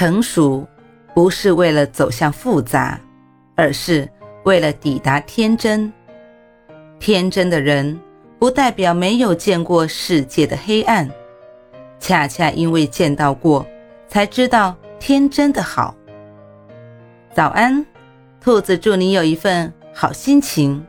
成熟不是为了走向复杂，而是为了抵达天真。天真的人不代表没有见过世界的黑暗，恰恰因为见到过，才知道天真的好。早安，兔子，祝你有一份好心情。